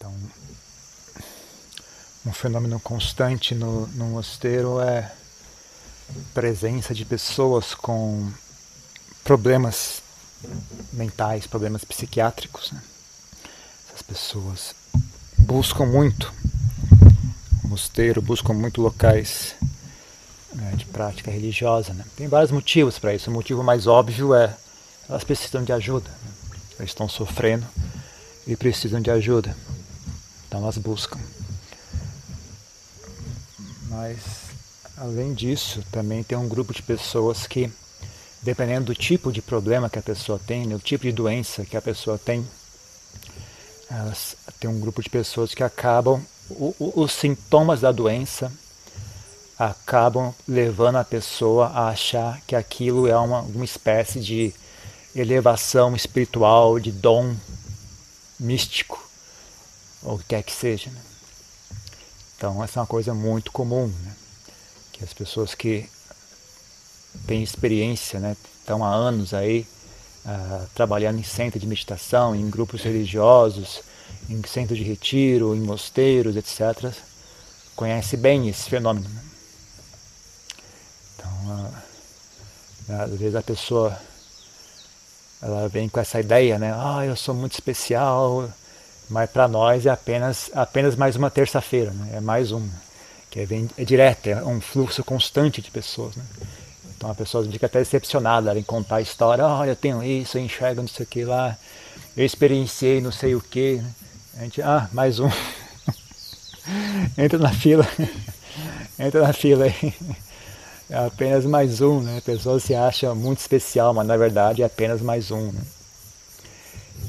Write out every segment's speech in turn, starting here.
Então, um fenômeno constante no, no mosteiro é presença de pessoas com problemas mentais, problemas psiquiátricos. Né? Essas pessoas buscam muito o mosteiro, buscam muito locais né, de prática religiosa. Né? Tem vários motivos para isso. O motivo mais óbvio é elas precisam de ajuda. Né? Elas estão sofrendo e precisam de ajuda. Então elas buscam. Mas, além disso, também tem um grupo de pessoas que, dependendo do tipo de problema que a pessoa tem, né, o tipo de doença que a pessoa tem, elas, tem um grupo de pessoas que acabam, o, o, os sintomas da doença acabam levando a pessoa a achar que aquilo é uma, uma espécie de elevação espiritual, de dom místico, ou o que quer que seja. Né? Então, essa é uma coisa muito comum, né? que as pessoas que têm experiência, né, estão há anos aí uh, trabalhando em centro de meditação, em grupos religiosos, em centro de retiro, em mosteiros, etc., conhece bem esse fenômeno. Né? Então, uh, às vezes a pessoa ela vem com essa ideia, né? Ah, eu sou muito especial, mas para nós é apenas, apenas mais uma terça-feira, né? é mais um, que é, é direto, é um fluxo constante de pessoas. Né? Então a pessoa fica até decepcionada em contar a história, oh, eu tenho isso, eu enxergo não sei o que lá, eu experienciei não sei o que. Né? A gente, ah, mais um. Entra na fila. Entra na fila aí. É apenas mais um, né? A pessoa se acha muito especial, mas na verdade é apenas mais um. Né?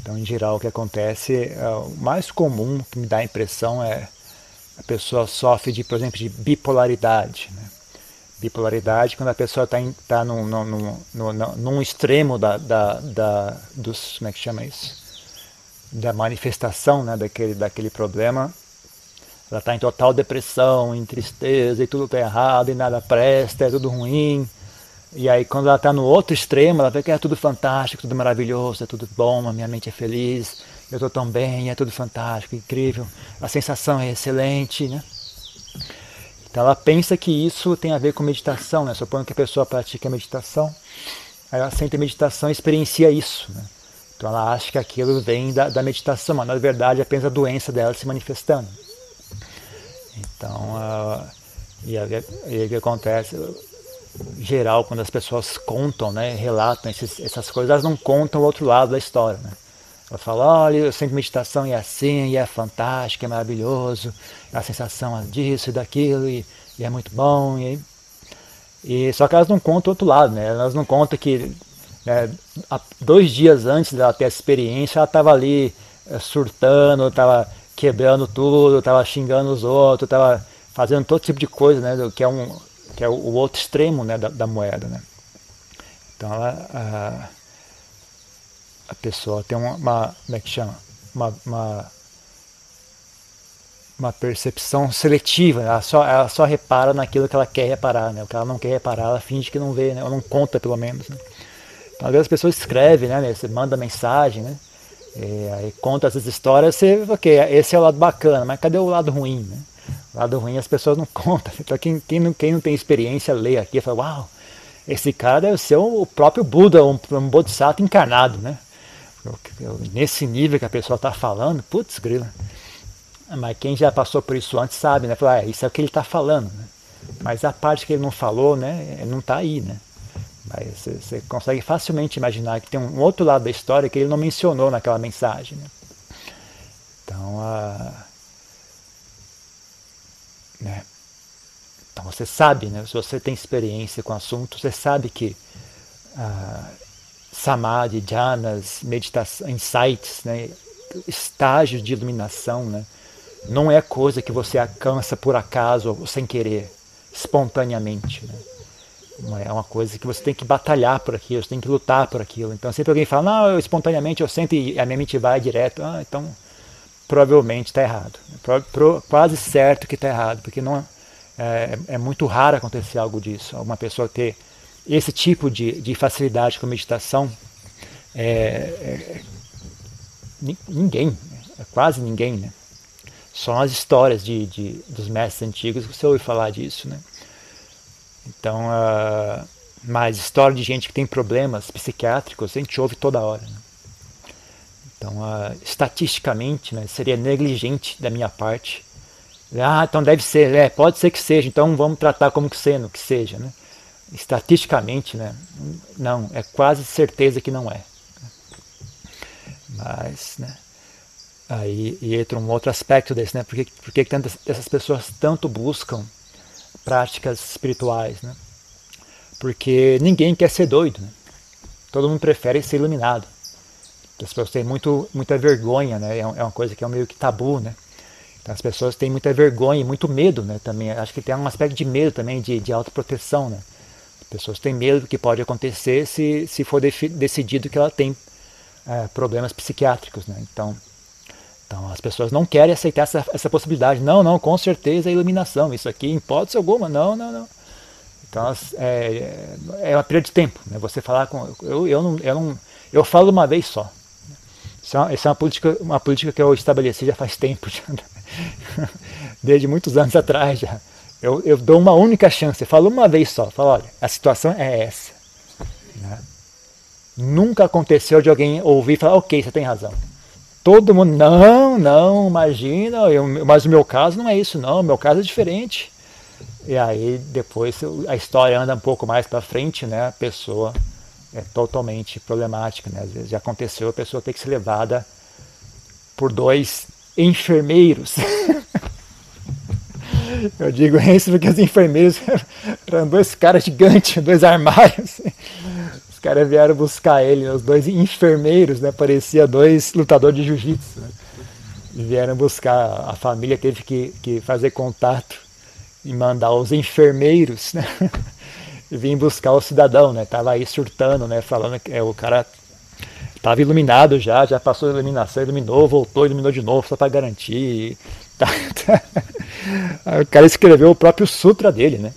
Então, em geral, o que acontece, é, o mais comum que me dá a impressão é a pessoa sofre de, por exemplo, de bipolaridade. Né? Bipolaridade quando a pessoa está tá num, num, num, num, extremo da, da, da, dos, como é que chama isso? Da manifestação né? daquele, daquele problema. Ela está em total depressão, em tristeza, e tudo está errado, e nada presta, é tudo ruim e aí quando ela está no outro extremo, ela vê que é tudo fantástico, tudo maravilhoso, é tudo bom, a minha mente é feliz, eu estou tão bem, é tudo fantástico, incrível, a sensação é excelente, né? Então ela pensa que isso tem a ver com meditação, né? Supondo que a pessoa pratica meditação, aí ela sente a meditação e experiencia isso, né? Então ela acha que aquilo vem da, da meditação, mas na verdade é apenas a doença dela se manifestando. Então, uh, e aí o que acontece? Geral, quando as pessoas contam, né, relatam esses, essas coisas, elas não contam o outro lado da história. Né? Elas falam, olha, eu sinto meditação e é assim, e é fantástico, é maravilhoso, é a sensação disso e daquilo, e, e é muito bom. E, e, só que elas não contam o outro lado, né? elas não contam que né, dois dias antes dela ter essa experiência, ela estava ali é, surtando, estava quebrando tudo, estava xingando os outros, estava fazendo todo tipo de coisa, né, que é um que é o, o outro extremo né, da, da, moeda. Né? Então ela, a, a pessoa tem uma, uma, como é que chama? Uma, uma, uma percepção seletiva, ela só, ela só repara naquilo que ela quer reparar, né? o que ela não quer reparar, ela finge que não vê, né? ou não conta pelo menos. Né? Então, às vezes as pessoas escrevem, né? você manda mensagem, né? E aí conta essas histórias, você, ok, esse é o lado bacana, mas cadê o lado ruim? Né? Lado ruim as pessoas não contam. Então quem, quem, não, quem não tem experiência lê aqui e fala, uau, esse cara deve ser o próprio Buda, um, um Bodhisattva encarnado, né? Nesse nível que a pessoa está falando, putz, grila. Mas quem já passou por isso antes sabe, né? Fala, ah, isso é o que ele está falando. Né? Mas a parte que ele não falou, né? Não está aí, né? Mas você, consegue facilmente imaginar que tem um outro lado da história que ele não mencionou naquela mensagem. Né? Então, a né? Então você sabe, né? se você tem experiência com o assunto, você sabe que ah, samadhi, jhanas, meditação, insights, né? estágios de iluminação, né? não é coisa que você alcança por acaso ou sem querer, espontaneamente. Né? É uma coisa que você tem que batalhar por aquilo, você tem que lutar por aquilo. Então sempre alguém fala, não, eu espontaneamente eu sinto e a minha mente vai direto. Ah, então provavelmente está errado. Pro, pro, quase certo que está errado, porque não é, é, muito raro acontecer algo disso. Uma pessoa ter esse tipo de, de facilidade com meditação, é, é, ninguém, é quase ninguém, né? Só nas histórias de, de, dos mestres antigos você ouve falar disso, né? Então, uh, mas história de gente que tem problemas psiquiátricos a gente ouve toda hora. Né? Então, uh, estatisticamente, né, seria negligente da minha parte. Ah, então deve ser, é, pode ser que seja, então vamos tratar como que sendo, que seja, né? Estatisticamente, né? Não, é quase certeza que não é. Mas, né? Aí entra um outro aspecto desse, né? Por que, tantas, essas pessoas tanto buscam práticas espirituais, né? Porque ninguém quer ser doido, né? Todo mundo prefere ser iluminado. As pessoas têm muito, muita vergonha, né? É, é uma coisa que é meio que tabu, né? Então, as pessoas têm muita vergonha e muito medo, né? Também acho que tem um aspecto de medo também de, de autoproteção, né? As pessoas têm medo do que pode acontecer se, se for decidido que ela tem é, problemas psiquiátricos, né? Então então as pessoas não querem aceitar essa, essa possibilidade. Não, não, com certeza é iluminação. Isso aqui, em hipótese alguma, não, não, não. Então é, é uma perda de tempo. Né? Você falar com. Eu, eu, não, eu, não, eu falo uma vez só. Isso é, uma, é uma, política, uma política que eu estabeleci já faz tempo, já, desde muitos anos atrás já. Eu, eu dou uma única chance, eu falo uma vez só. Falo, olha, a situação é essa. Né? Nunca aconteceu de alguém ouvir e falar, ok, você tem razão. Todo mundo, não, não, imagina, eu, mas o meu caso não é isso, não, o meu caso é diferente. E aí depois a história anda um pouco mais para frente, né? A pessoa é totalmente problemática, né? Às vezes já aconteceu a pessoa ter que ser levada por dois enfermeiros. Eu digo isso porque os enfermeiros eram dois caras gigantes, dois armários caras vieram buscar ele, os dois enfermeiros, né? Parecia dois lutadores de jiu-jitsu. Né? Vieram buscar, a família teve que, que fazer contato e mandar os enfermeiros, né? Vir buscar o cidadão, né? Tava aí surtando, né? Falando que é, o cara tava iluminado já, já passou a iluminação, iluminou, voltou, iluminou de novo, só para garantir. Tá, tá. o cara escreveu o próprio sutra dele, né?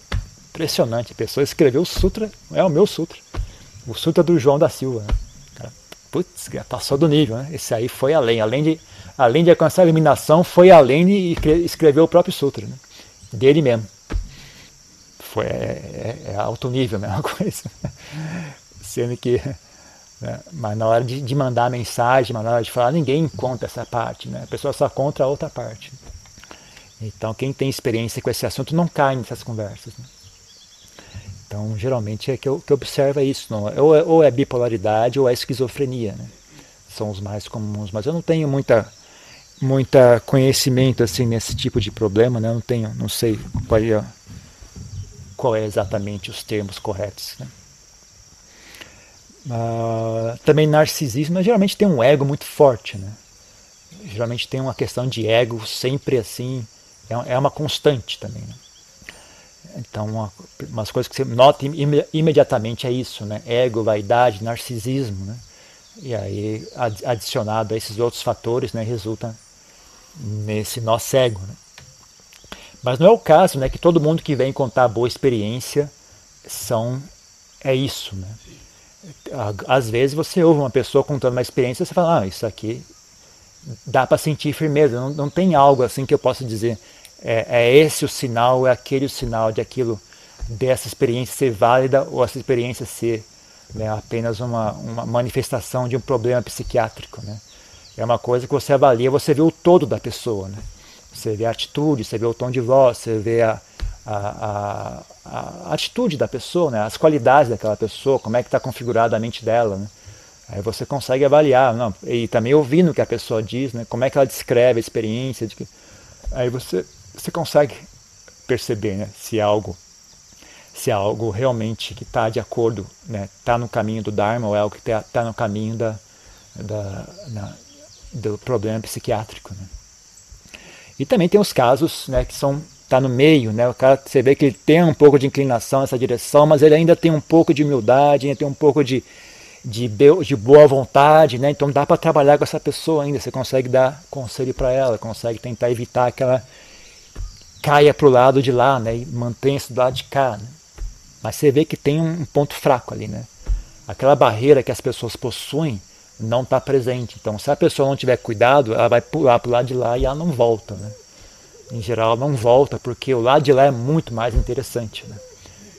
Impressionante, a pessoa escreveu o sutra, é o meu sutra. O Sutra do João da Silva. Né? Putz, passou do nível, né? Esse aí foi além. Além de, além de alcançar a eliminação, foi além de escrever o próprio Sutra. Né? Dele mesmo. Foi, é, é, é alto nível a mesma coisa. Sendo que. Né? Mas na hora de, de mandar mensagem, na hora de falar, ninguém conta essa parte. Né? A pessoa só conta a outra parte. Então, quem tem experiência com esse assunto não cai nessas conversas. Né? Então, geralmente é que eu que observa isso, não? Ou, é, ou é bipolaridade ou é esquizofrenia, né? São os mais comuns, mas eu não tenho muita muita conhecimento assim nesse tipo de problema, né? Eu não tenho, não sei é, qual é exatamente os termos corretos. Né? Uh, também narcisismo, mas geralmente tem um ego muito forte, né? Geralmente tem uma questão de ego sempre assim, é, é uma constante também. Né? Então, uma, umas coisas que você nota im, imediatamente é isso, né? Ego, vaidade, narcisismo, né? E aí, adicionado a esses outros fatores, né, resulta nesse nosso ego, né? Mas não é o caso, né, que todo mundo que vem contar boa experiência são é isso, né? Às vezes você ouve uma pessoa contando uma experiência e você fala, ah, isso aqui dá para sentir firmeza, não, não tem algo assim que eu possa dizer, é, é esse o sinal, é aquele o sinal de aquilo, dessa experiência ser válida ou essa experiência ser né, apenas uma, uma manifestação de um problema psiquiátrico. Né? É uma coisa que você avalia, você vê o todo da pessoa. Né? Você vê a atitude, você vê o tom de voz, você vê a, a, a, a atitude da pessoa, né? as qualidades daquela pessoa, como é que está configurada a mente dela. Né? Aí você consegue avaliar, não, e também ouvindo o que a pessoa diz, né? como é que ela descreve a experiência. De que, aí você você consegue perceber né, se é algo se é algo realmente que está de acordo, está né, tá no caminho do Dharma ou é algo que está tá no caminho da, da, na, do problema psiquiátrico. Né. E também tem os casos né, que são tá no meio, né? O cara você vê que ele tem um pouco de inclinação nessa direção, mas ele ainda tem um pouco de humildade, ainda tem um pouco de, de, de boa vontade, né? Então dá para trabalhar com essa pessoa ainda. Você consegue dar conselho para ela, consegue tentar evitar que ela caia para o lado de lá, né? E mantenha-se do lado de cá. Né? Mas você vê que tem um ponto fraco ali, né? Aquela barreira que as pessoas possuem não está presente. Então, se a pessoa não tiver cuidado, ela vai pular para o lado de lá e ela não volta, né? em geral não volta, porque o lado de lá é muito mais interessante. Né?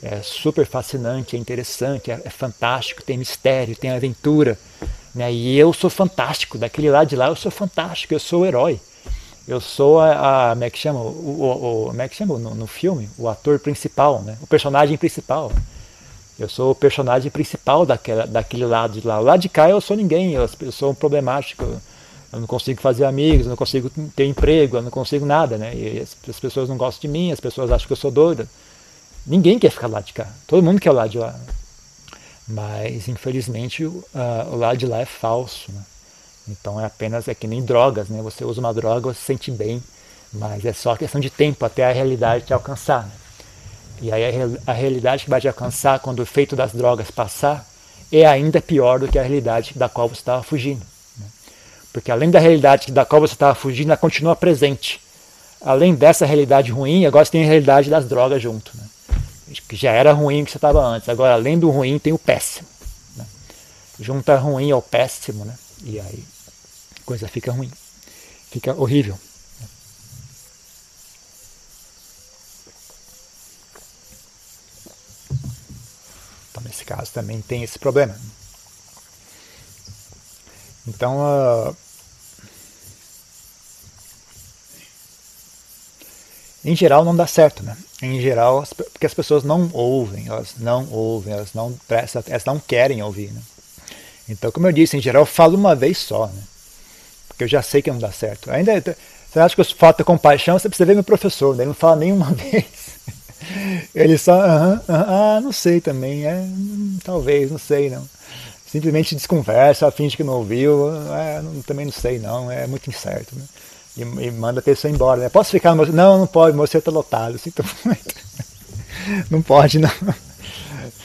É super fascinante, é interessante, é, é, fantástico, tem mistério, tem aventura. Né? E eu sou fantástico, daquele lado de lá eu sou fantástico, eu sou o herói. Eu sou a, a como é que chama? O, o, o como é que chama no, no, filme? O ator principal, né? o personagem principal. Eu sou o personagem principal daquela, daquele lado de lá. Lado de cá eu sou ninguém, eu, sou um problemático. Eu não consigo fazer amigos, eu não consigo ter emprego, eu não consigo nada, né? E as, as pessoas não gostam de mim, as pessoas acham que eu sou doida. Ninguém quer ficar lá de cá. Todo mundo quer o lado de lá. Mas, infelizmente, o, uh, o lado de lá é falso. Né? Então é apenas, é que nem drogas, né? Você usa uma droga, você se sente bem, mas é só questão de tempo até a realidade te alcançar. Né? E aí a, realidade que vai te alcançar quando o efeito das drogas passar é ainda pior do que a realidade da qual você estava fugindo. Porque além da realidade da qual você estava fugindo, ela continua presente. Além dessa realidade ruim, agora você tem a realidade das drogas junto. Né? Que já era ruim que você estava antes. Agora, além do ruim, tem o péssimo. Né? Junta ruim ao péssimo, né? E aí a coisa fica ruim. Fica horrível. Nesse caso, também tem esse problema. Então, uh, em geral não dá certo, né? Em geral, porque as pessoas não ouvem, elas não ouvem, elas não elas não querem ouvir, né? Então, como eu disse, em geral eu falo uma vez só, né? Porque eu já sei que não dá certo. Ainda você acha que eu falta compaixão, você precisa ver meu professor, né? ele não fala nenhuma vez. Ele só, -huh, ah, não sei também, é, hum, talvez, não sei não. Simplesmente desconversa, finge que não ouviu, é, não, também não sei não, é muito incerto. Né? e, e, manda a pessoa embora. Né? Posso ficar no museu? Não, não pode, o museu está lotado. Sinto muito. Não pode, não.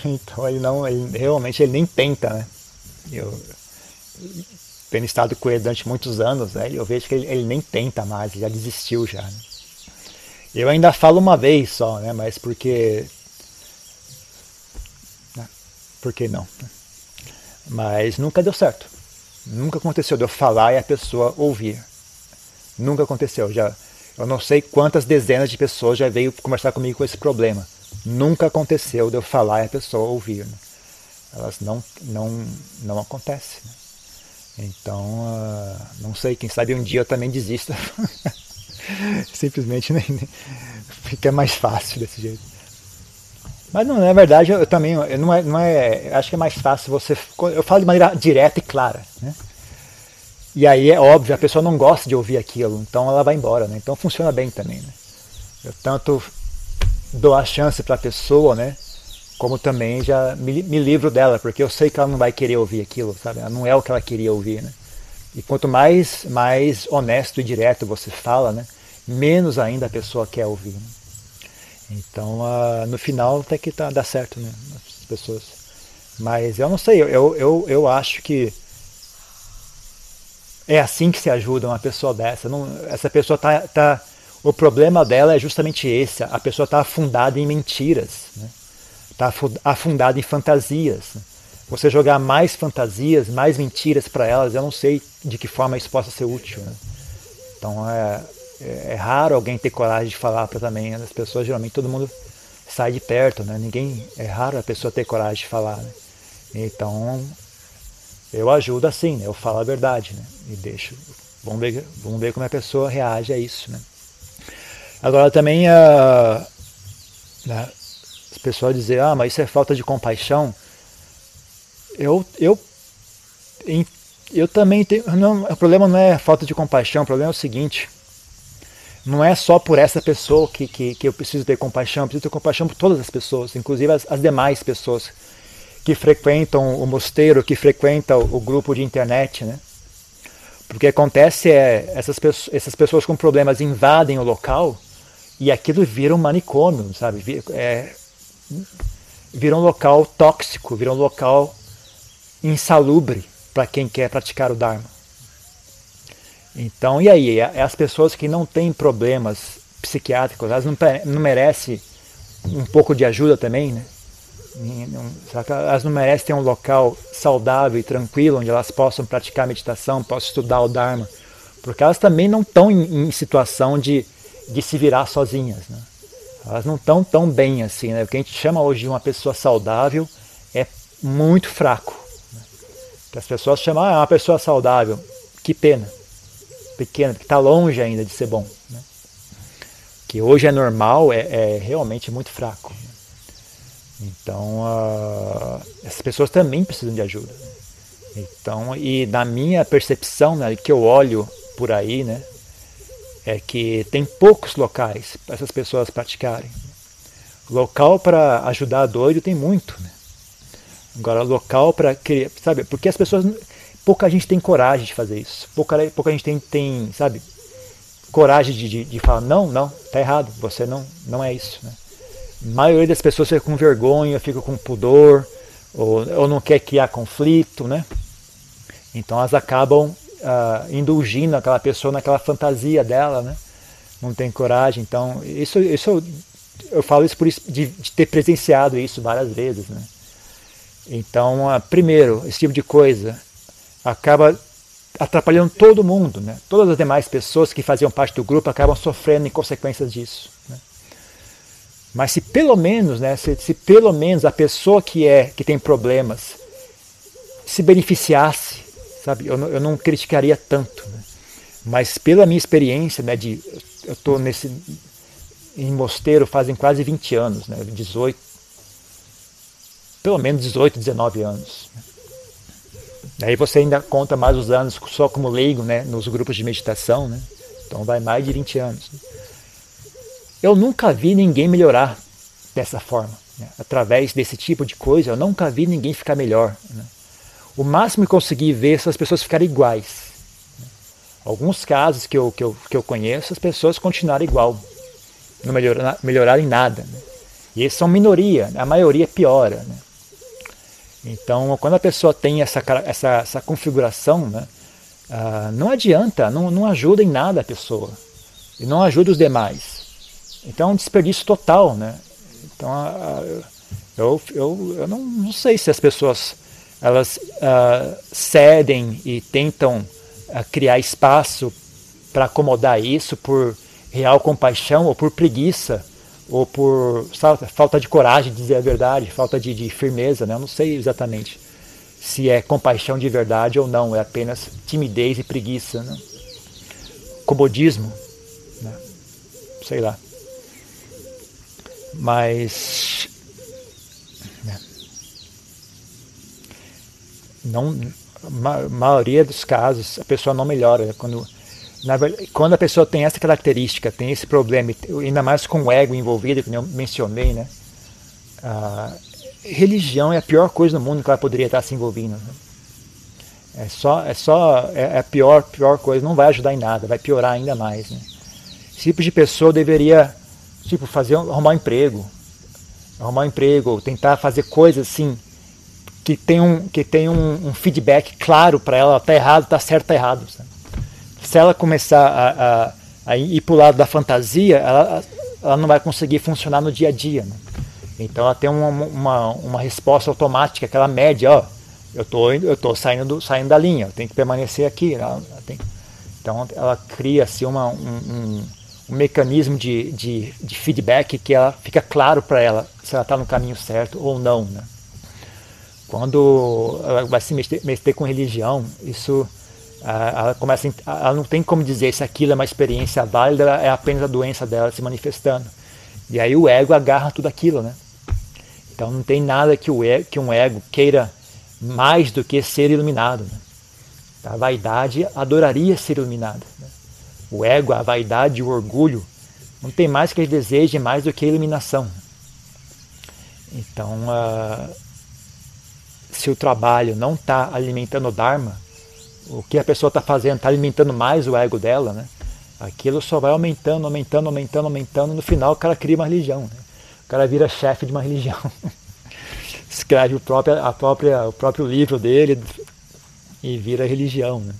Então ele não, ele, realmente ele nem tenta, né? Eu tendo estado com ele durante muitos anos, né, eu vejo que ele, ele nem tenta mais, ele já desistiu já. Né? Eu ainda falo uma vez só, né? Mas porque. Né? Por que não? Mas nunca deu certo. Nunca aconteceu de eu falar e a pessoa ouvir. Nunca aconteceu. Já, eu não sei quantas dezenas de pessoas já veio conversar comigo com esse problema. Nunca aconteceu de eu falar e a pessoa ouvir. Né? Elas não, não, não acontece. Né? Então, uh, não sei, quem sabe um dia eu também desista. Simplesmente fica mais fácil desse jeito. Mas não, na verdade, eu também eu não é, não é, acho que é mais fácil você. Eu falo de maneira direta e clara. Né? E aí é óbvio, a pessoa não gosta de ouvir aquilo, então ela vai embora, né? Então funciona bem também, né? Eu tanto dou a chance para a pessoa, né? Como também já me, me, livro dela, porque eu sei que ela não vai querer ouvir aquilo, sabe? Não é o que ela queria ouvir, né? E quanto mais mais honesto e direto você fala, né? Menos ainda a pessoa quer ouvir. Né? Então, uh, no final até que tá, dá certo, né? As pessoas. Mas eu não sei, eu, eu, eu acho que é assim que se ajuda uma pessoa dessa. Não, essa pessoa tá, tá, o problema dela é justamente esse. A pessoa está afundada em mentiras, está né? Afundada em fantasias. Você jogar mais fantasias, mais mentiras para elas, eu não sei de que forma isso possa ser útil. Né? Então é, é, é, raro alguém ter coragem de falar também. As pessoas geralmente todo mundo sai de perto, né? Ninguém é raro a pessoa ter coragem de falar. Né? Então eu ajudo assim, né? eu falo a verdade, né? e deixo. Vamos ver, vamos ver como a pessoa reage a isso. Né? Agora também a, né, as pessoas dizem, ah, mas isso é falta de compaixão. Eu, eu, eu também tenho. Não, o problema não é falta de compaixão, o problema é o seguinte. Não é só por essa pessoa que, que, que eu preciso ter compaixão, eu preciso ter compaixão por todas as pessoas, inclusive as, as demais pessoas que frequentam o mosteiro, que frequentam o grupo de internet, né? Porque acontece é essas pessoas, essas pessoas com problemas invadem o local e aquilo vira um manicômio, sabe? É, vira um local tóxico, vira um local insalubre para quem quer praticar o Dharma. Então, e aí? É, é as pessoas que não têm problemas psiquiátricos, elas não, merecem um pouco de ajuda também, né? elas não merecem ter um local saudável e tranquilo onde elas possam praticar meditação, possam estudar o Dharma, porque elas também não estão em, em situação de, de se virar sozinhas. Né? Elas não estão tão bem assim. Né? O que a gente chama hoje de uma pessoa saudável é muito fraco. Né? Que as pessoas chamam, ah, é uma pessoa saudável. Que pena. Pequena, porque está longe ainda de ser bom. Né? Que hoje é normal, é, é realmente muito fraco. Né? Então, uh, essas pessoas também precisam de ajuda. Então, e na minha percepção, né, que eu olho por aí, né, é que tem poucos locais para essas pessoas praticarem. Local para ajudar doido tem muito, né? Agora, local para criar, sabe? Porque as pessoas, pouca gente tem coragem de fazer isso. Pouca, pouca gente tem, tem sabe, coragem de, de, de falar, não, não, tá errado, você não, não é isso, né? A maioria das pessoas fica com vergonha, fica com pudor, ou, ou não quer criar conflito, né? Então elas acabam uh, indulgindo aquela pessoa naquela fantasia dela, né? Não tem coragem. Então, isso, isso eu falo isso por isso, de, de ter presenciado isso várias vezes, né? Então, uh, primeiro, esse tipo de coisa acaba atrapalhando todo mundo, né? Todas as demais pessoas que faziam parte do grupo acabam sofrendo em consequências disso. Né? Mas se pelo menos, né, se, se, pelo menos a pessoa que é que tem problemas se beneficiasse sabe? Eu não, eu não criticaria tanto, né? mas pela minha experiência, né, de eu estou nesse em mosteiro fazem quase 20 anos, né, 18, pelo menos 18, 19 anos. Né? Daí você ainda conta mais os anos só como leigo, né, nos grupos de meditação, né? Então vai mais de 20 anos. Né? Eu nunca vi ninguém melhorar dessa forma, né? através desse tipo de coisa. Eu nunca vi ninguém ficar melhor. Né? o máximo que consegui ver essas pessoas ficarem iguais. Alguns casos que eu, que eu, que eu conheço, as pessoas continuaram igual, não melhoraram, melhoraram em nada. Né? E eles são minoria, né? a maioria piora. Né? Então, quando a pessoa tem essa, essa, essa configuração, né, uh, não adianta, não, não ajuda em nada a pessoa. E não ajuda os demais. Então é um desperdício total. Né? Então, eu, eu, eu não, não sei se as pessoas elas uh, cedem e tentam uh, criar espaço para acomodar isso por real compaixão ou por preguiça ou por falta de coragem de dizer a verdade, falta de, de firmeza, né? Eu não sei exatamente se é compaixão de verdade ou não, é apenas timidez e preguiça, né? comodismo, né? sei lá. Mas não, a maioria dos casos a pessoa não melhora. Quando, na, quando a pessoa tem essa característica, tem esse problema, ainda mais com o ego envolvido, que eu mencionei, né? A religião é a pior coisa do mundo que ela poderia estar se envolvendo. Né? É só, é só, é, é a pior, pior coisa, não vai ajudar em nada, vai piorar ainda mais. Né? Esse tipo de pessoa deveria, tipo, fazer, arrumar um emprego, arrumar um emprego, tentar fazer coisas assim, que tem um, que tem um, um feedback claro para ela, está errado, está certo, está errado. Sabe? Se ela começar a, a, a ir para o lado da fantasia, ela, ela não vai conseguir funcionar no dia a dia. Né? Então ela tem uma, uma, uma resposta automática, aquela média, ó, eu tô, eu tô saindo, do, saindo da linha, eu tenho que permanecer aqui. Ela, ela tem, então ela cria assim, uma, um, um, um mecanismo de, de, de, feedback que ela fica claro para ela se ela está no caminho certo ou não. Né? Quando ela vai se meter com religião, isso ela começa ela não tem como dizer se aquilo é uma experiência válida, é apenas a doença dela se manifestando. E aí o ego agarra tudo aquilo, né? Então não tem nada que, o que um ego queira mais do que ser iluminado. Né? A vaidade adoraria ser iluminada. Né? O ego, a vaidade, o orgulho, não tem mais que deseje mais do que a iluminação. Então, uh, se o trabalho não está alimentando o Dharma, o que a pessoa está fazendo está alimentando mais o ego dela, né? aquilo só vai aumentando, aumentando, aumentando, aumentando. No final, o cara cria uma religião. Né? O cara vira chefe de uma religião. Escreve o próprio, a própria, o próprio livro dele e vira religião. Né?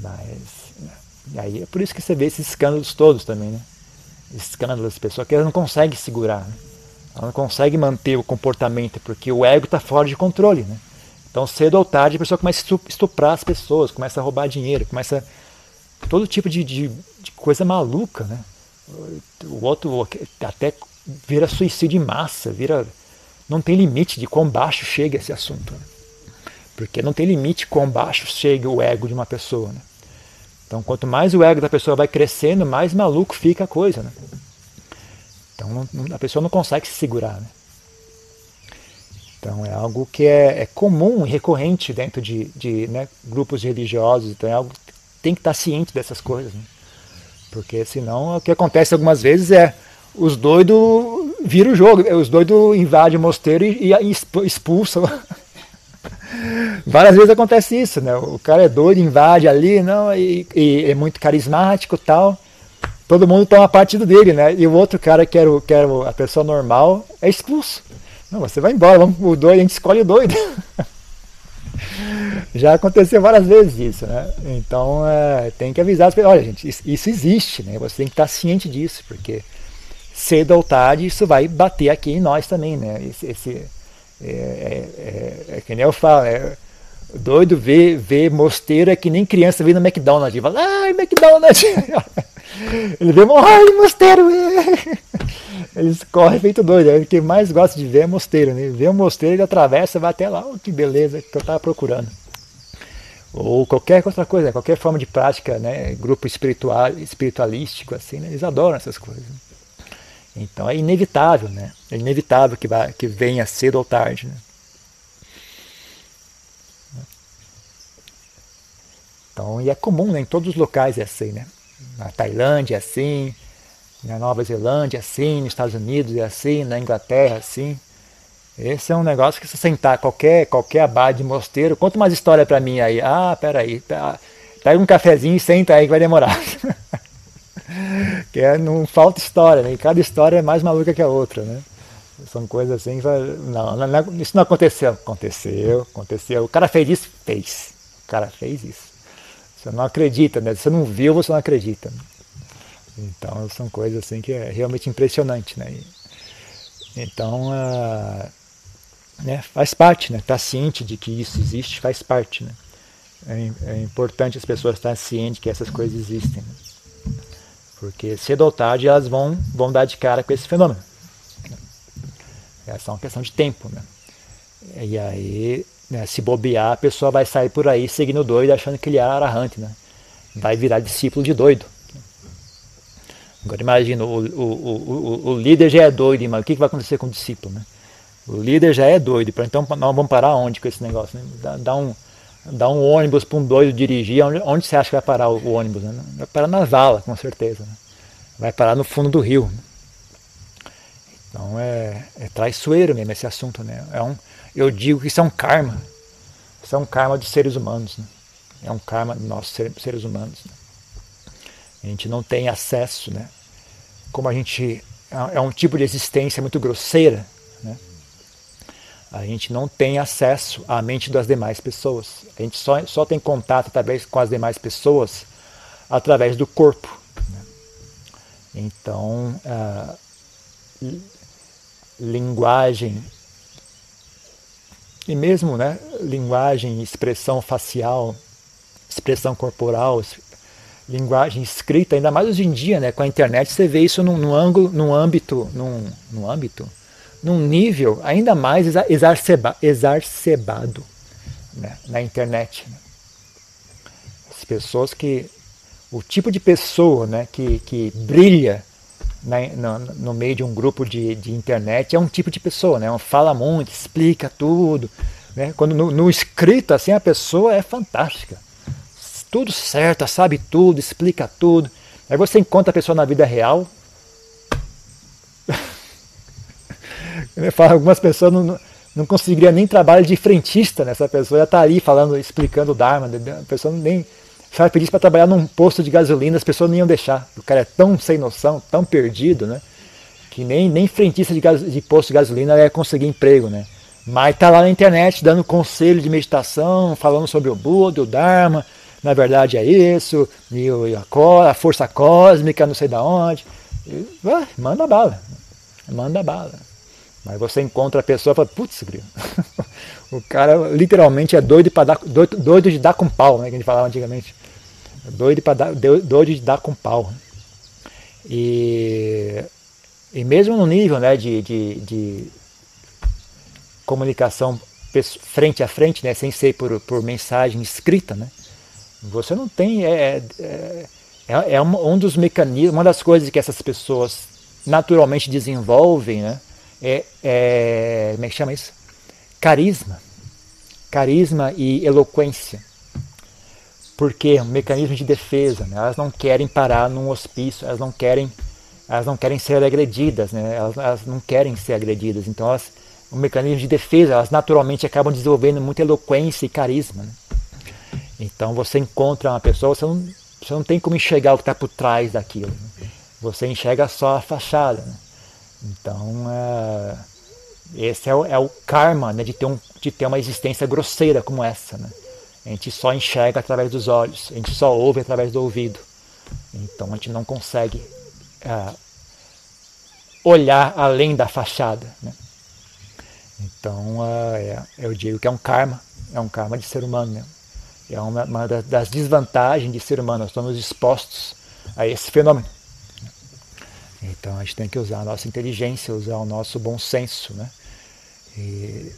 Mas aí é por isso que você vê esses escândalos todos também, né? Escândalos das pessoas que elas não conseguem segurar. Né? Ela não consegue manter o comportamento porque o ego está fora de controle. Né? Então, cedo ou tarde, a pessoa começa a estuprar as pessoas, começa a roubar dinheiro, começa todo tipo de, de, de coisa maluca. Né? O outro até vira suicídio em massa, vira. Não tem limite de quão baixo chega esse assunto. Né? Porque não tem limite quão baixo chega o ego de uma pessoa. Né? Então, quanto mais o ego da pessoa vai crescendo, mais maluco fica a coisa. Né? Então, a pessoa não consegue se segurar. Né? Então, é algo que é, é comum e recorrente dentro de, de né, grupos religiosos. Então, é algo que tem que estar ciente dessas coisas. Né? Porque senão o que acontece algumas vezes é os doidos viram o jogo, os doidos invadem o mosteiro e, e expulsam. Várias vezes acontece isso, né? O cara é doido, invade ali, não, e, e é muito carismático tal. Todo mundo toma partido dele, né? E o outro cara que era, o, que era a pessoa normal é expulso. Não, você vai embora, vamos, o doido, a gente escolhe o doido. Já aconteceu várias vezes isso, né? Então é, tem que avisar as pessoas, olha gente, isso, existe, né? Você tem que estar ciente disso, porque cedo ou tarde isso vai bater aqui em nós também, né? Esse, esse é, é, é, é, que nem eu falo, é, doido ver, ver é que nem criança vendo McDonald's, fala, ai McDonald's, ele vê, ai mosteiro, eles correm feito doido, é o que mais gosta de ver é mosteiro, né? Vê um mosteiro, ele atravessa, vai até lá, oh, que beleza que eu estava procurando ou qualquer outra coisa, qualquer forma de prática, né, grupo espiritual, espiritualístico, assim, né, eles adoram essas coisas. Então é inevitável, né? É inevitável que, vai, que venha cedo ou tarde. Né? Então, e é comum né, em todos os locais é assim, né? Na Tailândia é assim, na Nova Zelândia é assim, nos Estados Unidos é assim, na Inglaterra é assim. Esse é um negócio que se sentar qualquer, qualquer abade de mosteiro, conta umas histórias para mim aí. Ah, peraí, tá, pega um cafezinho e senta aí que vai demorar. que é, não falta história, né? E cada história é mais maluca que a outra, né? São coisas assim que não, não, isso não aconteceu. Aconteceu, aconteceu. O cara fez isso? Fez. O cara fez isso. Você não acredita, né? Você não viu, você não acredita. Então são coisas assim que é realmente impressionante, né? Então, né, faz parte, né? Estar tá ciente de que isso existe faz parte, né? É, é, importante as pessoas estarem cientes que essas coisas existem, né? porque cedo ou tarde elas vão vão dar de cara com esse fenômeno. É só uma questão de tempo, né? E aí, né, se bobear, a pessoa vai sair por aí seguindo doido, achando que ele é arahante, né? Vai virar discípulo de doido. Agora imagina, o, o, o, o, líder já é doido, mas o que vai acontecer com o discípulo, né? O líder já é doido, então nós vamos parar onde com esse negócio? Né? Dá, dá, um, dá um ônibus para um doido dirigir, onde, onde, você acha que vai parar o, ônibus? Né? Vai parar na vala, com certeza. Né? Vai parar no fundo do rio. Então é, é traiçoeiro mesmo esse assunto. Né? É um, eu digo que é um karma. É um karma dos seres humanos. Né? É um karma dos nossos seres humanos. Né? A gente não tem acesso, né? Como a gente é, é um tipo de existência muito grosseira, né? a gente não tem acesso à mente das demais pessoas. A gente só, só tem contato através com as demais pessoas através do corpo. Né? Então, a linguagem e mesmo né, linguagem, expressão facial, expressão corporal, linguagem escrita, ainda mais hoje em dia, né, com a internet, você vê isso num, num ângulo, num âmbito, num, num âmbito num nível ainda mais exacerba, exacerbado né, na internet. Né. As pessoas que. O tipo de pessoa né, que, que brilha no, no, meio de um grupo de, de internet é um tipo de pessoa, né? Fala muito, explica tudo. Né? Quando no, no escrito, assim, a pessoa é fantástica. Tudo certo, sabe tudo, explica tudo. Aí você encontra a pessoa na vida real, Algumas pessoas não, não nem trabalho de frentista nessa né? pessoa, já está ali falando, explicando o Dharma, a pessoa nem. Ela pedisse para trabalhar num posto de gasolina, as pessoas nem iam deixar. O cara é tão sem noção, tão perdido, né? Que nem, nem frentista de, de posto de gasolina ia conseguir emprego, né? Mas está lá na internet dando conselho de meditação, falando sobre o Buda, o Dharma, na verdade é isso, e a, força cósmica, não sei da onde. E, ah, manda bala, manda bala. Mas você encontra a pessoa e fala, putz, o cara literalmente é doido, para dar, doido, doido de dar com pau, né, que a gente falava antigamente. Doido, para dar, doido de dar com pau. E, e mesmo no nível né, de, de, de comunicação frente a frente, né, sem ser por, por mensagem escrita, né, você não tem. É, é, é, é um, um dos mecanismos, uma das coisas que essas pessoas naturalmente desenvolvem, né, é, é, como é que chama isso? Carisma. Carisma e eloquência. Porque é um mecanismo de defesa, né? elas não querem parar num hospício, elas não querem, elas não querem ser agredidas, né? elas, elas não querem ser agredidas. Então, elas, um mecanismo de defesa, elas naturalmente acabam desenvolvendo muita eloquência e carisma. Né? Então, você encontra uma pessoa, você não, você não tem como enxergar o que está por trás daquilo. Né? Você enxerga só a fachada. Né? Então, é, esse é o, é o karma né, de, ter um, de ter uma existência grosseira como essa. Né? A gente só enxerga através dos olhos, a gente só ouve através do ouvido. Então a gente não consegue é, olhar além da fachada. Né? Então é, eu digo que é um karma, é um karma de ser humano. Né? É uma, uma das desvantagens de ser humano, nós estamos expostos a esse fenômeno. Então a gente tem que usar a nossa inteligência, usar o nosso bom senso, né? E,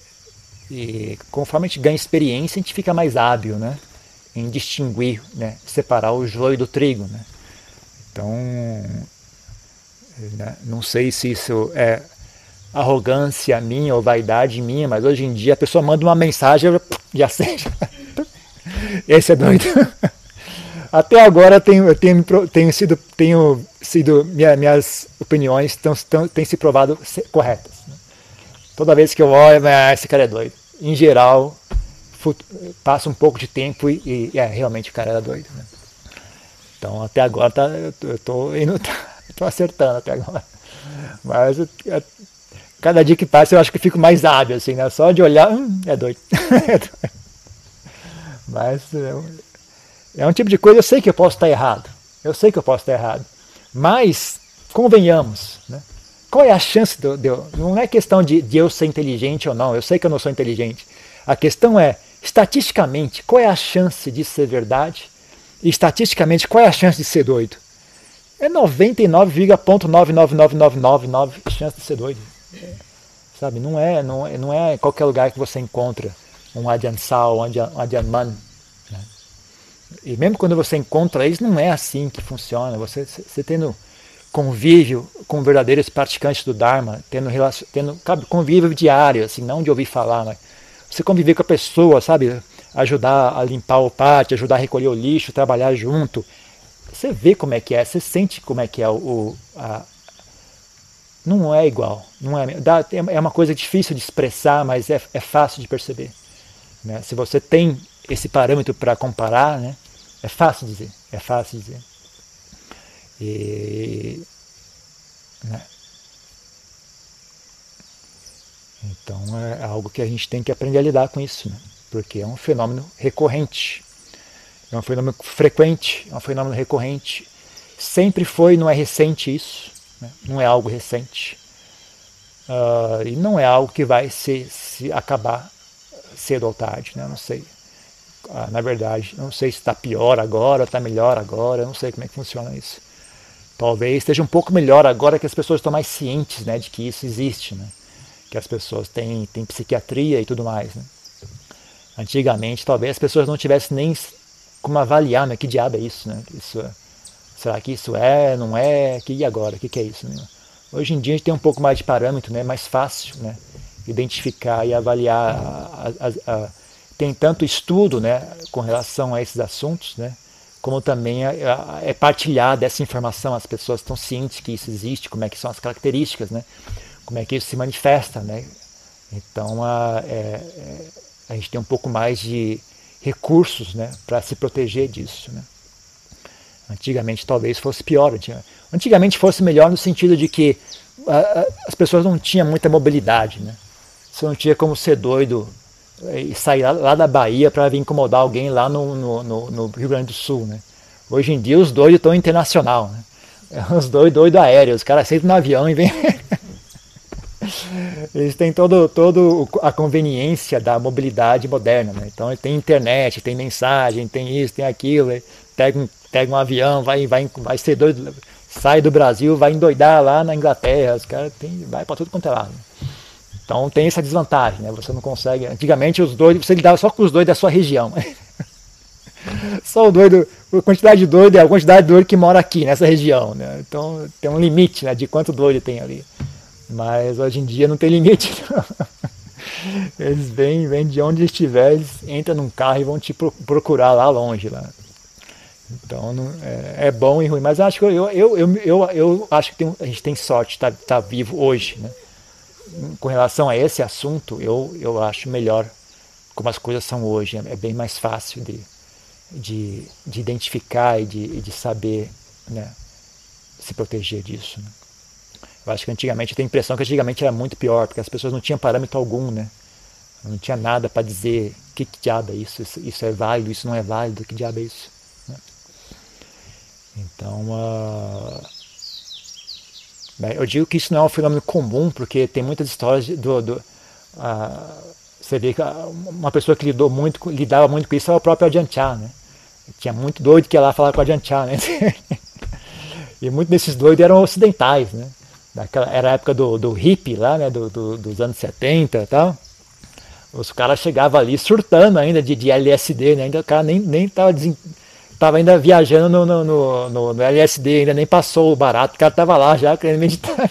e conforme a gente ganha experiência, a gente fica mais hábil, né? Em distinguir, né? Separar o joio do trigo, né? Então, né? não sei se isso é arrogância minha ou vaidade minha, mas hoje em dia a pessoa manda uma mensagem, eu já sei. Esse é doido. Até agora eu tenho, eu tenho, tenho sido, tenho sido minha, minhas opiniões tão, tão, têm se provado corretas. Né? Toda vez que eu olho, ah, esse cara é doido. Em geral, passa um pouco de tempo e, e é, realmente o cara era doido. Né? Então até agora tá, eu estou tô acertando até agora. Mas eu, cada dia que passa eu acho que fico mais hábil, assim, né? Só de olhar, hum, é doido. é doido. Mas é um tipo de coisa, eu sei que eu posso estar errado. Eu sei que eu posso estar errado. Mas, convenhamos, né? qual é a chance de eu. Não é questão de, de eu ser inteligente ou não, eu sei que eu não sou inteligente. A questão é, estatisticamente, qual é a chance de ser verdade? E estatisticamente, qual é a chance de ser doido? É 99,99999 chance de ser doido. Sabe, não é, não, é, não é qualquer lugar que você encontra um Adyan Sal, um Adyan Man, e mesmo quando você encontra eles, não é assim que funciona. Você, você tendo convívio com verdadeiros praticantes do Dharma, tendo, tendo convívio diário, assim, não de ouvir falar, você conviver com a pessoa, sabe? Ajudar a limpar o pátio, ajudar a recolher o lixo, trabalhar junto. Você vê como é que é, você sente como é que é o. a... não é igual. Não é, dá, é uma coisa difícil de expressar, mas é, é fácil de perceber. Né? Se você tem esse parâmetro para comparar, né? É fácil dizer, é fácil dizer. E, né? Então é algo que a gente tem que aprender a lidar com isso, né? porque é um fenômeno recorrente, é um fenômeno frequente, é um fenômeno recorrente. Sempre foi, não é recente isso, né? não é algo recente. Uh, e não é algo que vai se, se acabar cedo ou tarde, né? não sei. Ah, na verdade. Não sei se está pior agora, está melhor agora, não sei como é que funciona isso. Talvez esteja um pouco melhor agora que as pessoas estão mais cientes né, de que isso existe, né? que as pessoas têm, têm psiquiatria e tudo mais. Né? Antigamente, talvez as pessoas não tivessem nem como avaliar né, que diabo é isso. Né? isso é, será que isso é, não é? Que, e agora? O que, que é isso? Né? Hoje em dia a gente tem um pouco mais de parâmetro, né? mais fácil né? identificar e avaliar a, a, a tem tanto estudo né, com relação a esses assuntos, né, como também é, partilhada essa informação, as pessoas estão cientes que isso existe, como é que são as características, né, como é que isso se manifesta. Né. Então a, é, é a gente tem um pouco mais de recursos né, para se proteger disso. Né. Antigamente talvez fosse pior. Antigamente fosse melhor no sentido de que a, a, as pessoas não tinham muita mobilidade. Né? Você não tinha como ser doido e sair lá, da Bahia para vir incomodar alguém lá no, no, no, Rio Grande do Sul, né? Hoje em dia os doidos estão internacional, né? Os doidos doido aéreos, os caras sentam no avião e vêm. Eles têm todo, todo a conveniência da mobilidade moderna, né? Então tem internet, tem mensagem, tem isso, tem aquilo, pega um, pega um avião, vai, vai, vai ser doido, sai do Brasil, vai endoidar lá na Inglaterra, os caras vai para tudo quanto é lado. Então tem essa desvantagem, né? Você não consegue. Antigamente os doidos, você lidava só com os doidos da sua região. só o doido, a quantidade de doido é a quantidade de doido que mora aqui, nessa região. Né? Então tem um limite né, de quanto doido tem ali. Mas hoje em dia não tem limite. Eles vêm, vêm de onde estiver, eles entram num carro e vão te procurar lá longe. Lá. Então não, é, é, bom e ruim. Mas acho que eu, eu, eu, eu, eu acho que tem, a gente tem sorte de estar tá, tá vivo hoje. Né? Com relação a esse assunto, eu, eu acho melhor como as coisas são hoje. É bem mais fácil de, de, de identificar e de, de saber né, se proteger disso. Né? Eu acho que antigamente, eu tenho a impressão que antigamente era muito pior, porque as pessoas não tinham parâmetro algum, né? Não tinha nada para dizer que, que diabo é isso, isso, isso, é válido, isso não é válido, que diabo é isso. Né? Então, uh, eu digo que isso não é um fenômeno comum, porque tem muitas histórias do, do uh, você vê que uma pessoa que lidou muito, lidava muito com isso é o próprio Adianchá, né? Tinha muito doido que ia lá falar com o Adianchá, né? e muitos desses doidos eram ocidentais, né? Daquela, era a época do, do hippie lá, né? Do, do, dos anos 70 e tal. Os caras chegavam ali surtando ainda de, de LSD, né? Ainda o cara nem, nem tava, tava ainda viajando no, no, no, no, no LSD, ainda nem passou o barato, o cara tava lá já querendo meditar.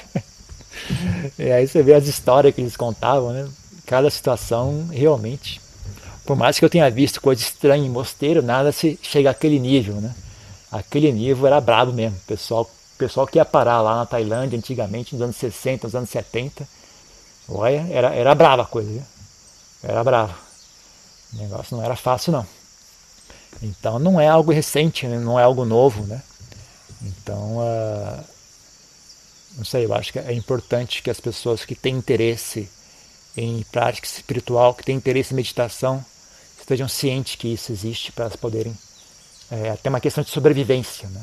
e aí você vê as histórias que eles contavam, né? Cada situação realmente por mais que eu tenha visto coisa estranha em mosteiro, nada se chega àquele nível, né? Aquele nível era brabo mesmo. O pessoal, pessoal que ia parar lá na Tailândia antigamente, nos anos 60, nos anos 70, olha, era, era brava a coisa, viu? Era brava. O negócio não era fácil, não. Então não é algo recente, né? não é algo novo, né? Então, uh, não sei, eu acho que é importante que as pessoas que têm interesse em prática espiritual, que têm interesse em meditação, estejam cientes que isso existe para elas poderem. É até uma questão de sobrevivência, né?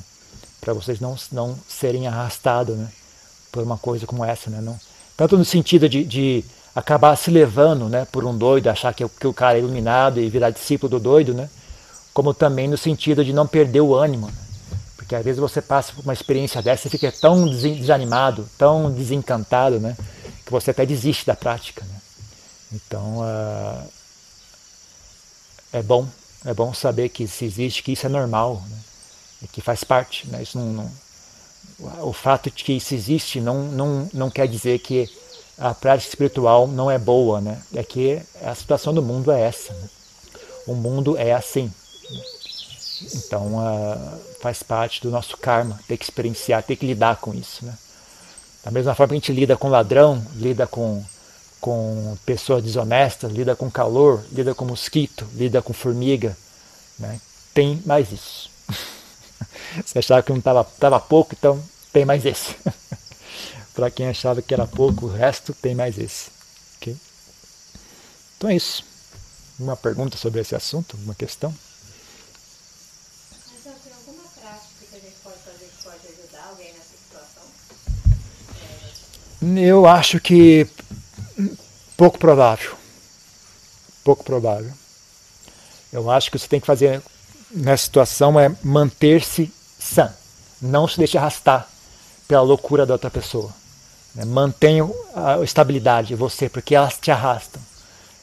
para vocês não, não serem arrastados né? por uma coisa como essa. Né? Não, tanto no sentido de, de acabar se levando né, por um doido, achar que, que o cara é iluminado e virar discípulo do doido, né? Como também no sentido de não perder o ânimo. Né? Porque às vezes você passa por uma experiência dessa e fica tão desanimado, tão desencantado, né? que você até desiste da prática. Né? Então, uh, é bom, é bom saber que isso existe, que isso é normal, né? e que faz parte. Né? Isso não, não, o fato de que isso existe não, não, não quer dizer que a prática espiritual não é boa, né? É que a situação do mundo é essa. Né? O mundo é assim. Então uh, faz parte do nosso karma ter que experienciar, ter que lidar com isso. Né? Da mesma forma que a gente lida com ladrão, lida com com pessoas desonestas, lida com calor, lida com mosquito, lida com formiga. Né? Tem mais isso. Você achava que não estava pouco, então tem mais esse. Para quem achava que era pouco, o resto tem mais esse. Okay? Então é isso. Uma pergunta sobre esse assunto? Uma questão? Mas tem alguma prática que a gente pode fazer que pode ajudar alguém nessa situação? Eu acho que Pouco provável. Pouco provável. Eu acho que você tem que fazer nessa situação é manter-se sã. Não se deixe arrastar pela loucura da outra pessoa. Né? Mantenha a estabilidade você, porque elas te arrastam.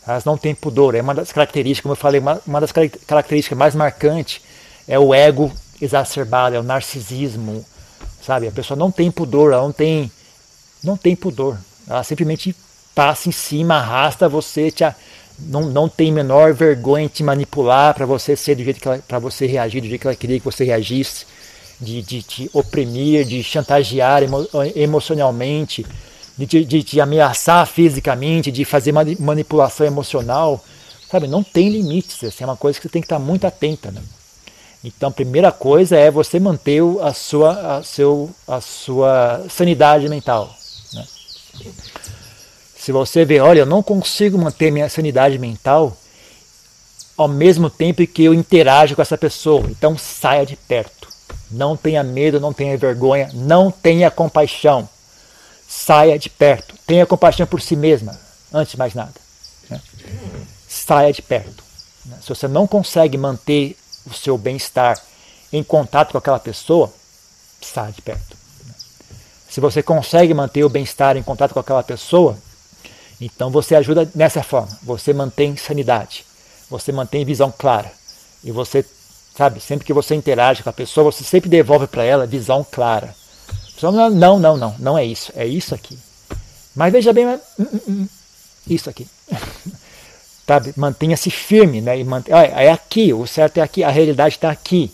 Elas não têm pudor. É uma das características, como eu falei, uma, uma das características mais marcantes é o ego exacerbado, é o narcisismo. Sabe? A pessoa não tem pudor, ela não tem, não tem pudor. Ela simplesmente passa em cima, arrasta você, te, não, não tem menor vergonha em te manipular para você ser do jeito que para você reagir do jeito que ela queria que você reagisse, de, de te oprimir, de chantagear emo, emocionalmente, de, de te ameaçar fisicamente, de fazer manipulação emocional, sabe? Não tem limites, essa é uma coisa que você tem que estar muito atenta, né? Então, a primeira coisa é você manter a sua, a seu, a sua sanidade mental. Se você vê, olha, eu não consigo manter minha sanidade mental ao mesmo tempo que eu interajo com essa pessoa, então saia de perto. Não tenha medo, não tenha vergonha, não tenha compaixão. Saia de perto. Tenha compaixão por si mesma, antes de mais nada. Né? Saia de perto. Se você não consegue manter o seu bem-estar em contato com aquela pessoa, saia de perto. Se você consegue manter o bem-estar em contato com aquela pessoa, então você ajuda nessa forma. Você mantém sanidade, você mantém visão clara. E você, sabe, sempre que você interage com a pessoa, você sempre devolve para ela visão clara. Não, não, não, não é isso, é isso aqui. Mas veja bem, hum, hum, hum, isso aqui. Sabe? Mantenha-se firme, né? E mant... é aqui, o certo é aqui, a realidade está aqui.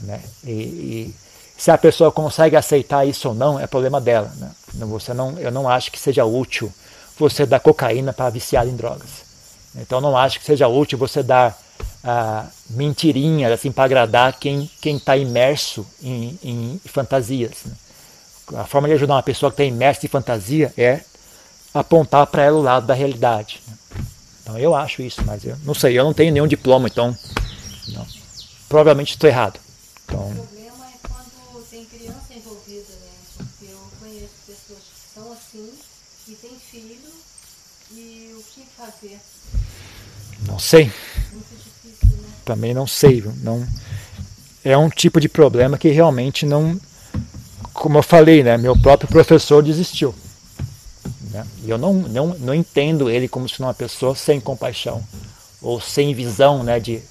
Né? E, e, se a pessoa consegue aceitar isso ou não, é problema dela. Né? Você não, eu não acho que seja útil você dar cocaína para viciar em drogas. Então não acho que seja útil você dar ah, mentirinhas assim, para agradar quem está imerso em, em fantasias. Né? A forma de ajudar uma pessoa que está imersa em fantasia é apontar para ela o lado da realidade. Né? Então eu acho isso, mas eu não sei, eu não tenho nenhum diploma, então não. provavelmente estou errado. Então, o problema é quando tem criança envolvida, né? Porque eu conheço pessoas que são assim e têm filho e o que fazer? Não sei. Também não sei. Não, é um tipo de problema que realmente não. Como eu falei, né? Meu próprio professor desistiu. Né? E eu não, não, não entendo ele como se uma pessoa sem compaixão ou sem visão né, de,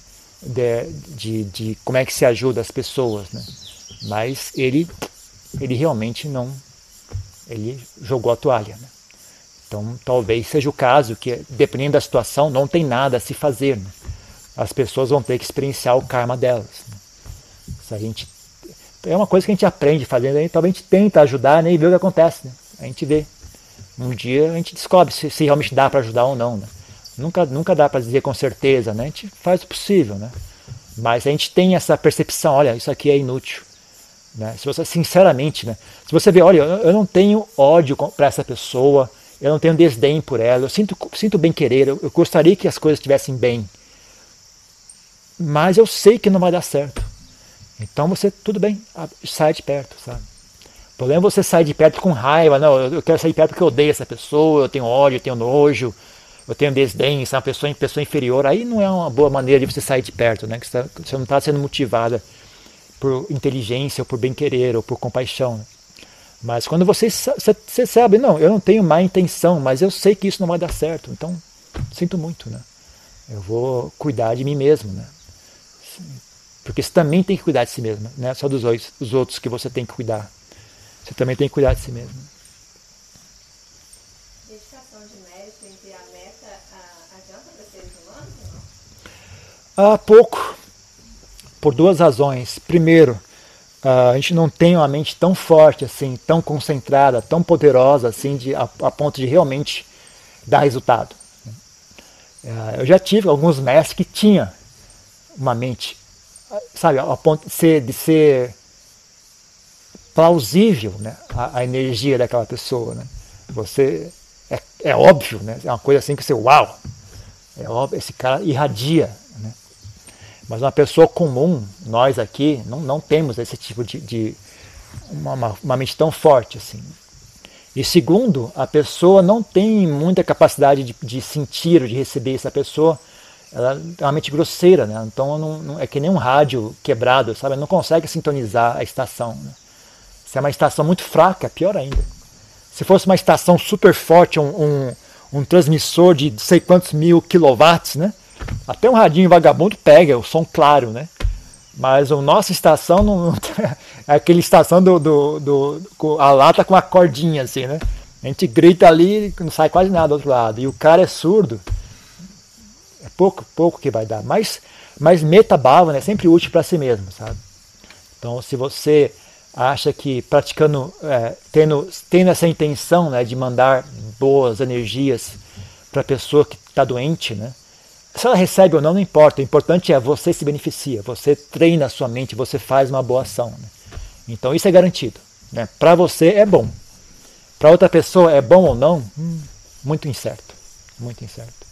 de, de, de como é que se ajuda as pessoas. Né? Mas ele, ele realmente não. Ele jogou a toalha. Né? Então talvez seja o caso que, dependendo da situação, não tem nada a se fazer. Né? As pessoas vão ter que experienciar o karma delas. Né? Se a gente, é uma coisa que a gente aprende fazendo, aí, talvez a gente tenta ajudar né, e vê o que acontece. Né? A gente vê. Um dia a gente descobre se, se realmente dá para ajudar ou não. Né? Nunca, nunca dá para dizer com certeza, né? a gente faz o possível. Né? Mas a gente tem essa percepção, olha, isso aqui é inútil. Né? Se você, sinceramente, né? se você vê, olha, eu, eu não tenho ódio para essa pessoa, eu não tenho desdém por ela, eu sinto, sinto bem querer, eu, eu gostaria que as coisas estivessem bem. Mas eu sei que não vai dar certo. Então você, tudo bem, sai de perto, sabe? O problema é você sair de perto com raiva, não, eu quero sair de perto porque eu odeio essa pessoa, eu tenho ódio, eu tenho nojo, eu tenho desdém, você é uma pessoa, pessoa inferior, aí não é uma boa maneira de você sair de perto, né? Que você, não está sendo motivada por inteligência, ou por bem-querer, ou por compaixão. Né? Mas quando você, você sabe, não, eu não tenho má intenção, mas eu sei que isso não vai dar certo, então sinto muito, né? Eu vou cuidar de mim mesmo, né? Porque você também tem que cuidar de si mesmo, não é só dos outros que você tem que cuidar. Você também tem que cuidar de si mesmo. Dedicação de mérito entre a meta adianta para seres humanos ou não? Ah, pouco. Por duas razões. Primeiro, a gente não tem uma mente tão forte assim, tão concentrada, tão poderosa assim, de, a, a ponto de realmente dar resultado. Eu já tive alguns mestres que tinham uma mente, sabe, a ponto de ser, de ser plausível né, a, a, energia daquela pessoa. Né? Você é, é, óbvio, né? é uma coisa assim que você, uau, é óbvio, esse cara irradia. Mas uma pessoa comum, nós aqui, não, não temos esse tipo de, de uma, uma, mente tão forte assim. E segundo, a pessoa não tem muita capacidade de, de sentir ou de receber essa pessoa. Ela é uma mente grosseira, né? Então não, não, é que nem um rádio quebrado, sabe? Ela não consegue sintonizar a estação. Né? Se é uma estação muito fraca, pior ainda. Se fosse uma estação super forte, um, um, um transmissor de sei quantos mil quilowatts, né? Até um radinho vagabundo pega o som claro, né? Mas a nossa estação não, é aquela estação do, do, do, a lata com a cordinha assim, né? A gente grita ali e não sai quase nada do outro lado. E o cara é surdo. É pouco, pouco que vai dar. Mas, mas meta bala é sempre útil para si mesmo, sabe? Então, se você acha que praticando, é, tendo, tendo essa intenção né, de mandar boas energias para a pessoa que está doente, né? Se ela recebe ou não, não importa. O importante é você se beneficia, você treina a sua mente, você faz uma boa ação. Né? Então isso é garantido. Né? Para você é bom. Para outra pessoa é bom ou não? Hum, muito incerto. Muito incerto.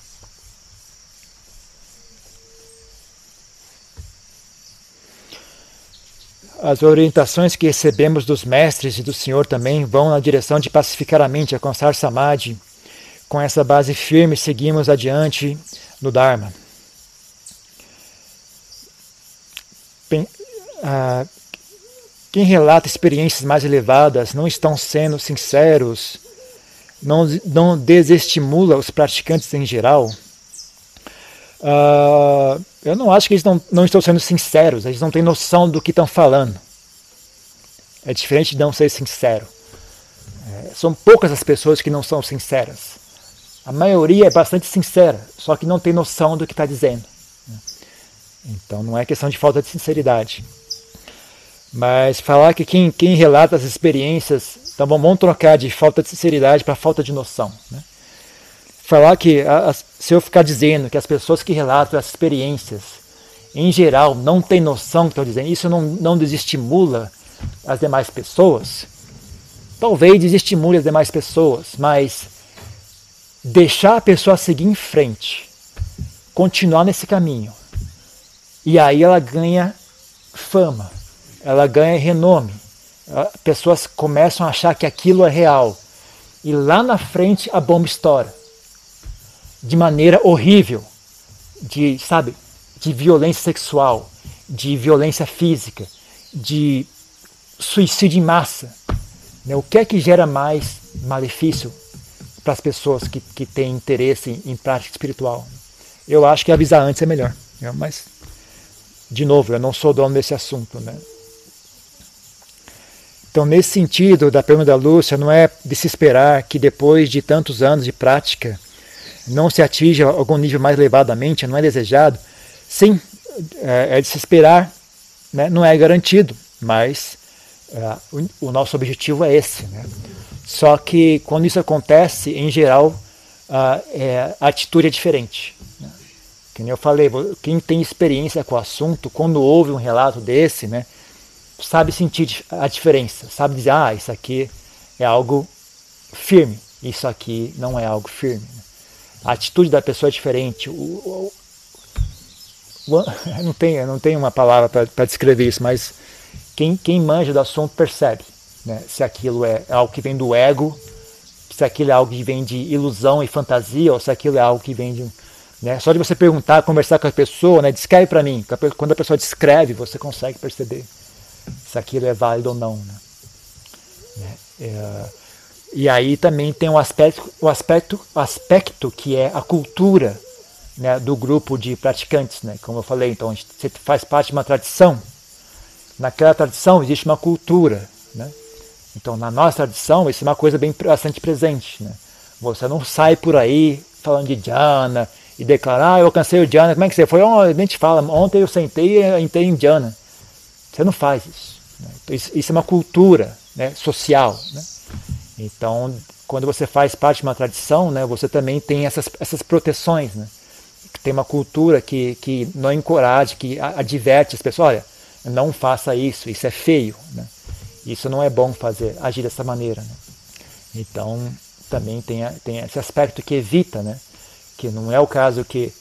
As orientações que recebemos dos mestres e do Senhor também vão na direção de pacificar a mente, alcançar samadhi. Com essa base firme, seguimos adiante no Dharma. quem relata experiências mais elevadas não estão sendo sinceros, não, não desestimula os praticantes em geral. Uh, eu não acho que eles não, não estão sendo sinceros, eles não têm noção do que estão falando. É diferente de não ser sincero. É, são poucas as pessoas que não são sinceras. A maioria é bastante sincera, só que não tem noção do que está dizendo. Então não é questão de falta de sinceridade. Mas falar que quem, quem relata as experiências, então vamos trocar de falta de sinceridade para falta de noção. Né? Falar que, se eu ficar dizendo que as pessoas que relatam as experiências, em geral, não têm noção do que estou dizendo, isso não, não desestimula as demais pessoas, talvez desestimule as demais pessoas, mas deixar a pessoa seguir em frente, continuar nesse caminho, e aí ela ganha fama, ela ganha renome, pessoas começam a achar que aquilo é real, e lá na frente a bomba estoura. De maneira horrível, de, sabe, de violência sexual, de violência física, de suicídio em massa. Né? O que é que gera mais malefício para as pessoas que, que têm interesse em, em, prática espiritual? Eu acho que avisar antes é melhor. Né? Mas, de novo, eu não sou dono desse assunto. Né? Então, nesse sentido, da pergunta da Lúcia, não é de se esperar que depois de tantos anos de prática não se atinja algum nível mais elevadamente, não é desejado. Sim, é, é de se esperar, né? não é garantido, mas é, o, o, nosso objetivo é esse. Né? Só que quando isso acontece, em geral, a, é, a atitude é diferente. Né? Como eu falei, quem tem experiência com o assunto, quando ouve um relato desse, né, sabe sentir a diferença, sabe dizer, ah, isso aqui é algo firme, isso aqui não é algo firme. Né? A atitude da pessoa é diferente. O, o, o, não, tem, não tem uma palavra para descrever isso, mas quem, quem manja do assunto percebe né, se aquilo é algo que vem do ego, se aquilo é algo que vem de ilusão e fantasia, ou se aquilo é algo que vem de. Né, só de você perguntar, conversar com a pessoa, né, descreve para mim. Quando a pessoa descreve, você consegue perceber se aquilo é válido ou não. Né. É, e aí também tem o aspecto, o aspecto, aspecto que é a cultura né, do grupo de praticantes. Né? Como eu falei, então você faz parte de uma tradição naquela tradição existe uma cultura. Né? Então, na nossa tradição, isso é uma coisa bem bastante presente. Né? Você não sai por aí falando de Jhana e declarar, ah, eu alcancei o Jhana, como é que você foi? Oh, a gente fala, ontem eu sentei e entrei em Jhana. Você não faz isso. Né? Então, isso, isso, é uma cultura né, social. Né? Então, quando você faz parte de uma tradição, né, você também tem essas, essas proteções. Né? Tem uma cultura que, que não encoraja, que adverte as pessoas, olha, não faça isso, isso é feio. Né? Isso não é bom fazer, agir dessa maneira. Né? Então, também tem, tem esse aspecto que evita, né? que não é o caso que,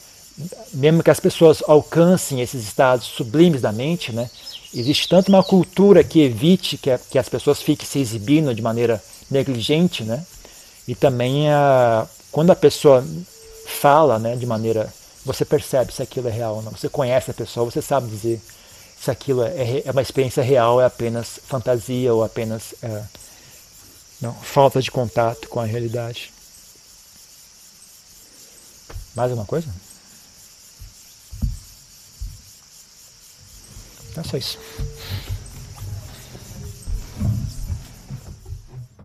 mesmo que as pessoas alcancem esses estados sublimes da mente, né? existe tanto uma cultura que evite que, que as pessoas fiquem se exibindo de maneira negligente, né? e também a, quando a pessoa fala né, de maneira. Você percebe se aquilo é real ou não. Você conhece a pessoa, você sabe dizer se aquilo é, é uma experiência real, é apenas fantasia ou apenas é, não, falta de contato com a realidade. Mais alguma coisa? É só isso.